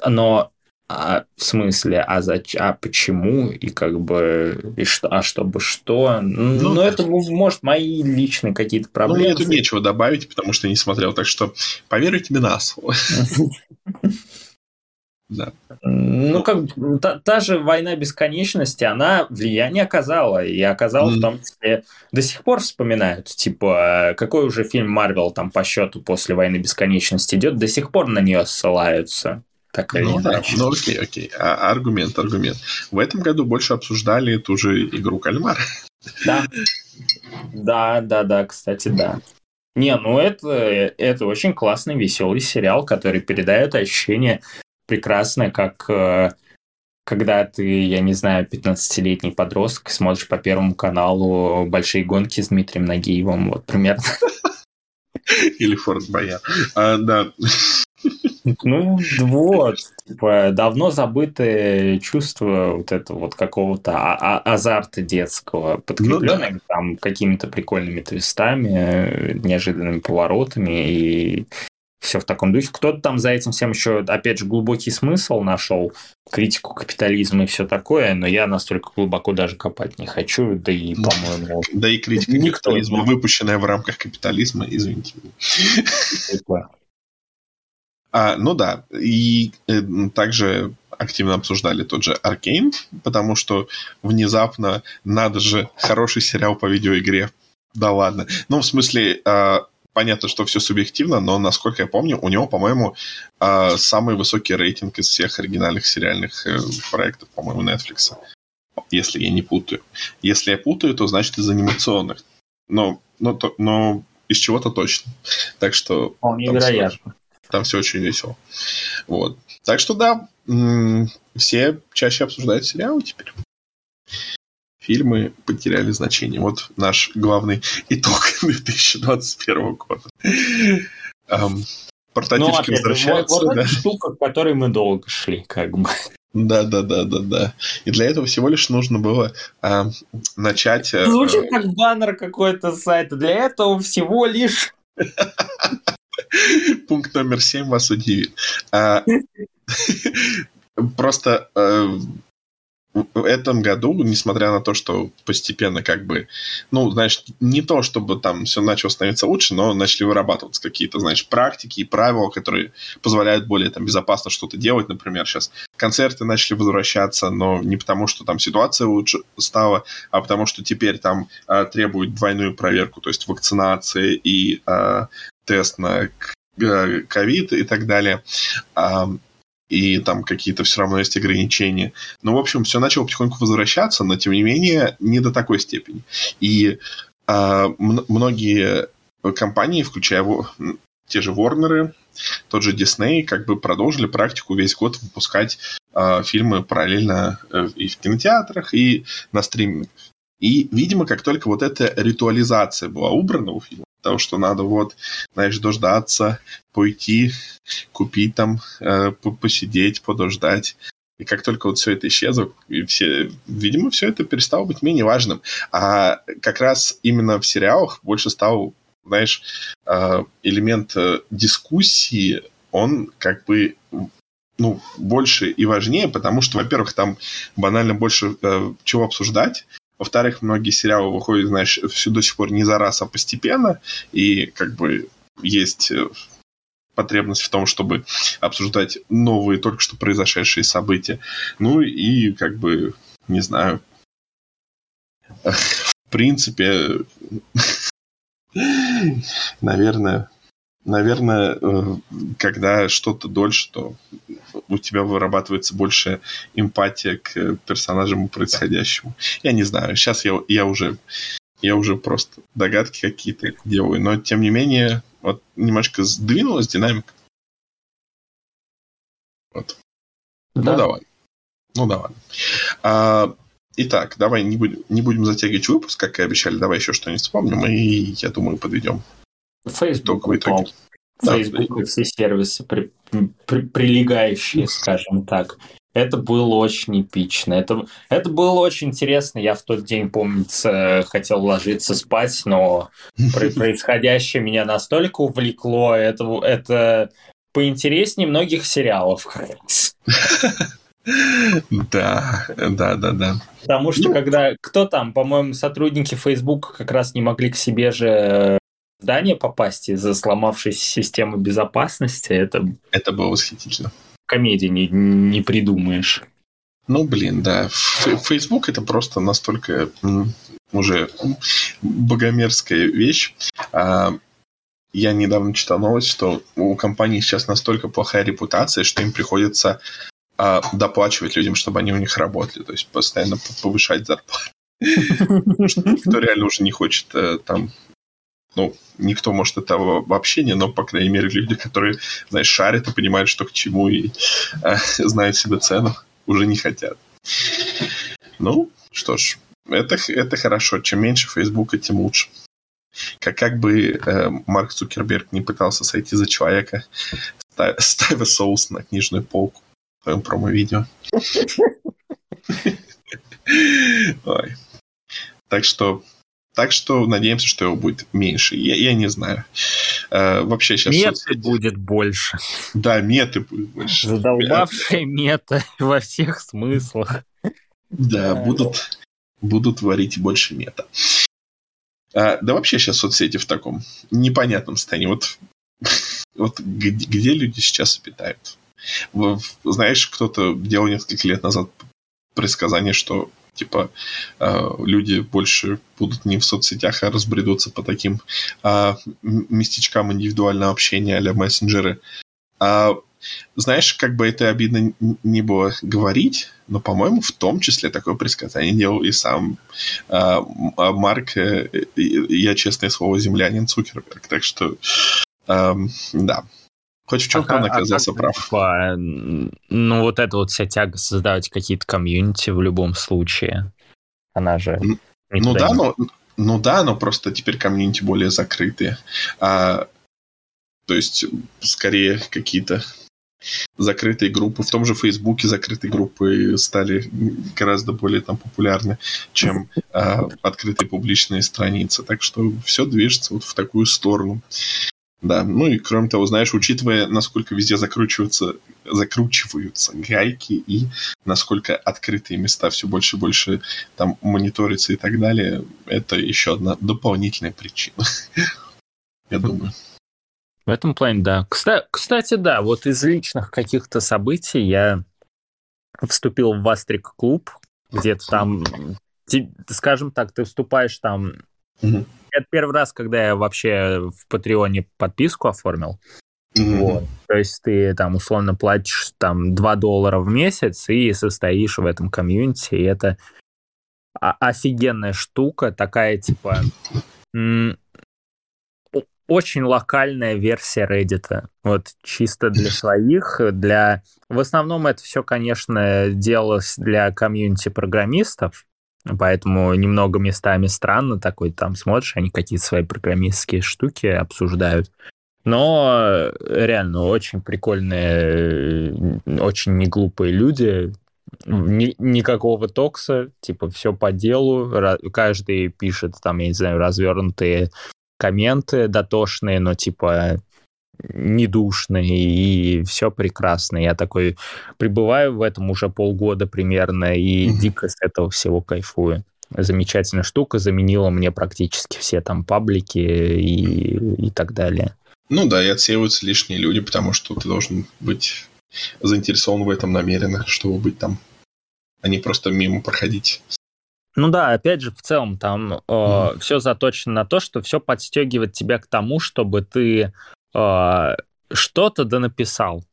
но а, в смысле, а, зач... а почему и как бы и что, а чтобы что? Ну, ну это может мои личные какие-то проблемы. Ну, мне тут нечего добавить, потому что не смотрел, так что поверю тебе на слово. Да. Ну, как та, та же война бесконечности, она влияние оказала. И оказала mm. в том числе. До сих пор вспоминают, типа, какой уже фильм Марвел там по счету после войны бесконечности идет, до сих пор на нее ссылаются. Так ну, да. ну окей, окей. А, аргумент, аргумент. В этом году больше обсуждали ту же игру кальмар. Да. Да, да, да, кстати, да. Не, ну это, это очень классный, веселый сериал, который передает ощущение прекрасное, как э, когда ты, я не знаю, 15-летний подросток, смотришь по Первому каналу «Большие гонки» с Дмитрием Нагиевым, вот примерно. Или Форт Боя. А, да. Ну, вот, типа, давно забытое чувство вот этого вот какого-то а- а- азарта детского, подкрепленное ну, да. там какими-то прикольными твистами, неожиданными поворотами и все в таком духе. Кто-то там за этим всем еще, опять же, глубокий смысл нашел, критику капитализма и все такое, но я настолько глубоко даже копать не хочу, да и, ну, по-моему... Да и критика никто капитализма, выпущенная в рамках капитализма, извините. А, ну да, и э, также активно обсуждали тот же Аркейн, потому что внезапно надо же хороший сериал по видеоигре. Да ладно. Ну, в смысле, э, понятно, что все субъективно, но, насколько я помню, у него, по-моему, э, самый высокий рейтинг из всех оригинальных сериальных э, проектов, по-моему, Netflix. Если я не путаю. Если я путаю, то значит из анимационных. Но, но, то, но из чего-то точно. Так что... Вполне вероятно. Там все очень весело. Вот. Так что да, все чаще обсуждают сериалы теперь. Фильмы потеряли значение. Вот наш главный итог 2021 года. Um, портативки ну, возвращаются. Вот, вот да. штука, к которой мы долго шли, как бы. Да, да, да, да, да. И для этого всего лишь нужно было э, начать. Э, Звучит как баннер какой-то сайта. Для этого всего лишь. Пункт номер семь вас удивит. А, просто э, в этом году, несмотря на то, что постепенно как бы, ну, знаешь, не то, чтобы там все начало становиться лучше, но начали вырабатываться какие-то, знаешь, практики и правила, которые позволяют более там безопасно что-то делать. Например, сейчас концерты начали возвращаться, но не потому, что там ситуация лучше стала, а потому что теперь там э, требуют двойную проверку, то есть вакцинации и э, тест на э, ковид и так далее. И там какие-то все равно есть ограничения. Ну, в общем, все начало потихоньку возвращаться, но тем не менее не до такой степени. И а, многие компании, включая те же Ворнеры, тот же Дисней как бы продолжили практику весь год выпускать э, фильмы параллельно э, и в кинотеатрах, и на стримингах. И, видимо, как только вот эта ритуализация была убрана у фильма, того, что надо вот, знаешь, дождаться, пойти, купить там, э, посидеть, подождать. И как только вот все это исчезло, и все, видимо, все это перестало быть менее важным. А как раз именно в сериалах больше стал, знаешь, э, элемент э, дискуссии, он как бы ну, больше и важнее, потому что, во-первых, там банально больше э, чего обсуждать, во-вторых, многие сериалы выходят, знаешь, все до сих пор не за раз, а постепенно. И как бы есть э, потребность в том, чтобы обсуждать новые, только что произошедшие события. Ну и как бы, не знаю, в принципе, наверное, наверное, э, когда что-то дольше, то у тебя вырабатывается больше эмпатия к персонажам и происходящему. Я не знаю, сейчас я, я уже я уже просто догадки какие-то делаю, но тем не менее вот немножко сдвинулась динамика. Вот. Ну, да. Ну давай. Ну давай. А, итак, давай не будем, не будем затягивать выпуск, как и обещали. Давай еще что-нибудь вспомним, и я думаю, подведем Facebook упал. Facebook и все сервисы, при, при, прилегающие, скажем так. Это было очень эпично. Это, это было очень интересно. Я в тот день, помнится, хотел ложиться спать, но происходящее меня настолько увлекло. Это, это поинтереснее многих сериалов. Да, да, да, да. Потому что ну, когда кто там, по-моему, сотрудники Facebook как раз не могли к себе же здание попасть из-за сломавшейся системы безопасности, это... Это было восхитительно. Комедии не, не придумаешь. Ну, блин, да. Facebook это просто настолько уже богомерзкая вещь. А, я недавно читал новость, что у компании сейчас настолько плохая репутация, что им приходится а, доплачивать людям, чтобы они у них работали. То есть постоянно повышать зарплату. Никто реально уже не хочет э, там ну, никто, может, этого вообще не, но, по крайней мере, люди, которые, знаешь, шарят и понимают, что к чему, и э, знают себе цену, уже не хотят. Ну, что ж, это, это хорошо. Чем меньше Фейсбука, тем лучше. Как, как бы э, Марк Цукерберг не пытался сойти за человека, ставя соус на книжную полку в своем промо-видео. Ой. Так что так что надеемся, что его будет меньше. Я, я не знаю. Э, вообще сейчас... Меты соцсети... будет больше. Да, меты будет больше. Задолбавшие мета во всех смыслах. Да, будут, будут варить больше мета. А, да вообще сейчас соцсети в таком непонятном состоянии. Вот, вот где, где люди сейчас обитают? Знаешь, кто-то делал несколько лет назад предсказание, что типа э, люди больше будут не в соцсетях, а разбредутся по таким э, местечкам индивидуального общения а мессенджеры. А, знаешь, как бы это обидно не было говорить, но, по-моему, в том числе такое предсказание делал и сам э, Марк, э, я, честное слово, землянин Цукерберг. Так что, э, да, Хоть в чем-то а, он оказался а, прав. Типа, ну, вот эта вот вся тяга создавать какие-то комьюнити в любом случае. Она же... Ну да, не... но, ну да, но просто теперь комьюнити более закрытые. А, то есть, скорее, какие-то закрытые группы. В том же Фейсбуке закрытые группы стали гораздо более там популярны, чем а, открытые публичные страницы. Так что все движется вот в такую сторону. Да, ну и кроме того, знаешь, учитывая, насколько везде закручиваются, закручиваются гайки и насколько открытые места все больше и больше там мониторятся и так далее, это еще одна дополнительная причина, я думаю. В этом плане, да. Кстати, да, вот из личных каких-то событий я вступил в Вастрик клуб, где-то там, скажем так, ты вступаешь там это первый раз, когда я вообще в Патреоне подписку оформил. Mm-hmm. Вот. То есть ты там условно платишь там 2 доллара в месяц и состоишь в этом комьюнити, и это офигенная штука, такая типа... очень локальная версия Reddit. Вот чисто для своих, для... В основном это все, конечно, делалось для комьюнити программистов, поэтому немного местами странно такой, там смотришь, они какие-то свои программистские штуки обсуждают. Но реально очень прикольные, очень неглупые люди, ни, никакого токса, типа все по делу, каждый пишет там, я не знаю, развернутые комменты дотошные, но типа недушные, и все прекрасно. Я такой пребываю в этом уже полгода примерно, и mm-hmm. дико с этого всего кайфую. Замечательная штука, заменила мне практически все там паблики и, и так далее. Ну да, и отсеиваются лишние люди, потому что ты должен быть заинтересован в этом намеренно, чтобы быть там, а не просто мимо проходить. Ну да, опять же, в целом там э, mm. все заточено на то, что все подстегивает тебя к тому, чтобы ты э, что-то да написал.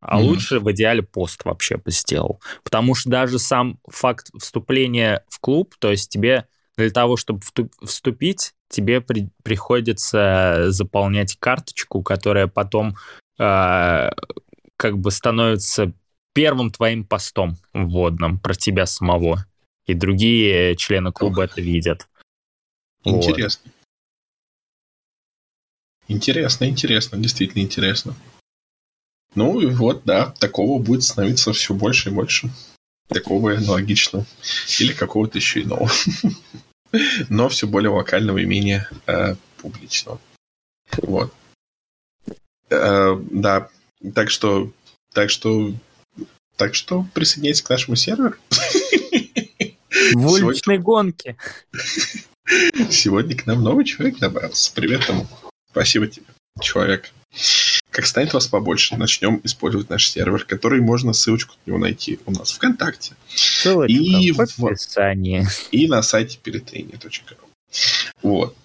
А mm. лучше в идеале пост вообще бы сделал. Потому что даже сам факт вступления в клуб, то есть тебе для того, чтобы вступить, тебе при, приходится заполнять карточку, которая потом э, как бы становится первым твоим постом вводным про тебя самого. И другие члены клуба Ох. это видят. Интересно. Вот. Интересно, интересно, действительно интересно. Ну и вот, да, такого будет становиться все больше и больше. Такого аналогичного. Или какого-то еще иного. Но все более локального и менее э, публичного. Вот. Э, да, так что, так что, так что присоединяйтесь к нашему серверу. В уличной гонке. Сегодня к нам новый человек добавился. Привет ему. Спасибо тебе, человек. Как станет вас побольше, начнем использовать наш сервер, который можно ссылочку на него найти у нас ВКонтакте. Ссылочка и в описании. И на сайте перетрение.ру. Вот.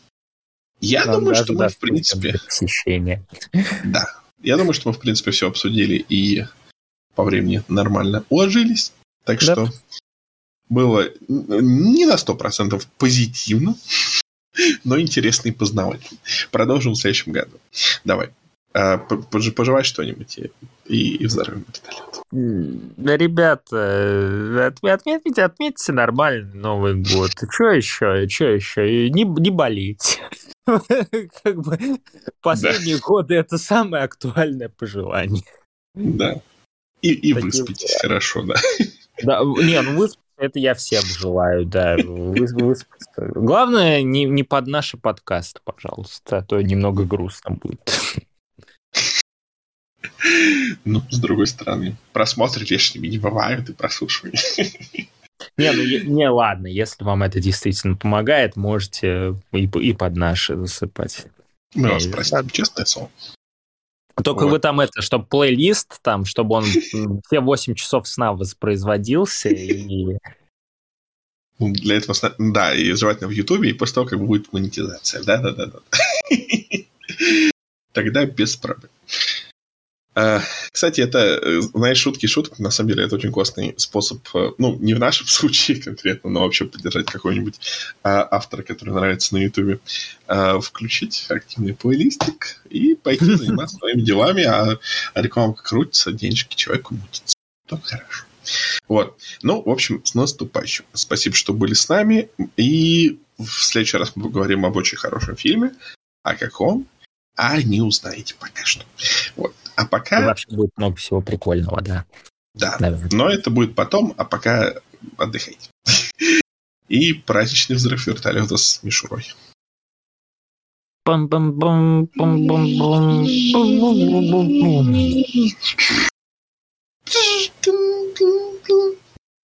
Я Нам думаю, что мы, в принципе... Посещение. Да. Я думаю, что мы, в принципе, все обсудили и по времени нормально уложились. Так да. что было не на 100% позитивно, но интересно и познавательно. Продолжим в следующем году. Давай. А, пожелай что-нибудь и, и, и взорвем вертолет. Да, ребята, отметьте, отметьте нормальный Новый год. Что еще? Что еще? Не, не болеть. Как бы последние годы это самое актуальное пожелание. Да. И, и выспитесь хорошо, да. Да, не, ну выспаться это я всем желаю, да. Выспаться. Главное, не, не под наши подкасты, пожалуйста, а то немного грустно будет. Ну, с другой стороны, просмотры лишними не бывают и прослушивания. Не, ну не, ладно, если вам это действительно помогает, можете и, и под наши засыпать. Мы вас простим, честное слово. Только вот. вы там это, чтобы плейлист, там, чтобы он все 8 часов сна воспроизводился и... Для этого, да, и желательно в Ютубе, и после того, как будет монетизация. Да-да-да. Тогда без проблем. А, кстати, это, э, знаешь, шутки шуток, на самом деле это очень классный способ, э, ну, не в нашем случае конкретно, но вообще поддержать какого-нибудь а, автора, который нравится на Ютубе, а, включить активный плейлистик и пойти заниматься своими делами, а, а рекламка крутится, денежки человеку мутится. То хорошо. Вот. Ну, в общем, с наступающим. Спасибо, что были с нами. И в следующий раз мы поговорим об очень хорошем фильме. О каком? А не узнаете пока что. Вот. А пока... И вообще будет много всего прикольного, да. Да, Наверное. но это будет потом, а пока отдыхайте. И праздничный взрыв вертолета с мишурой. Пам-пам-пам.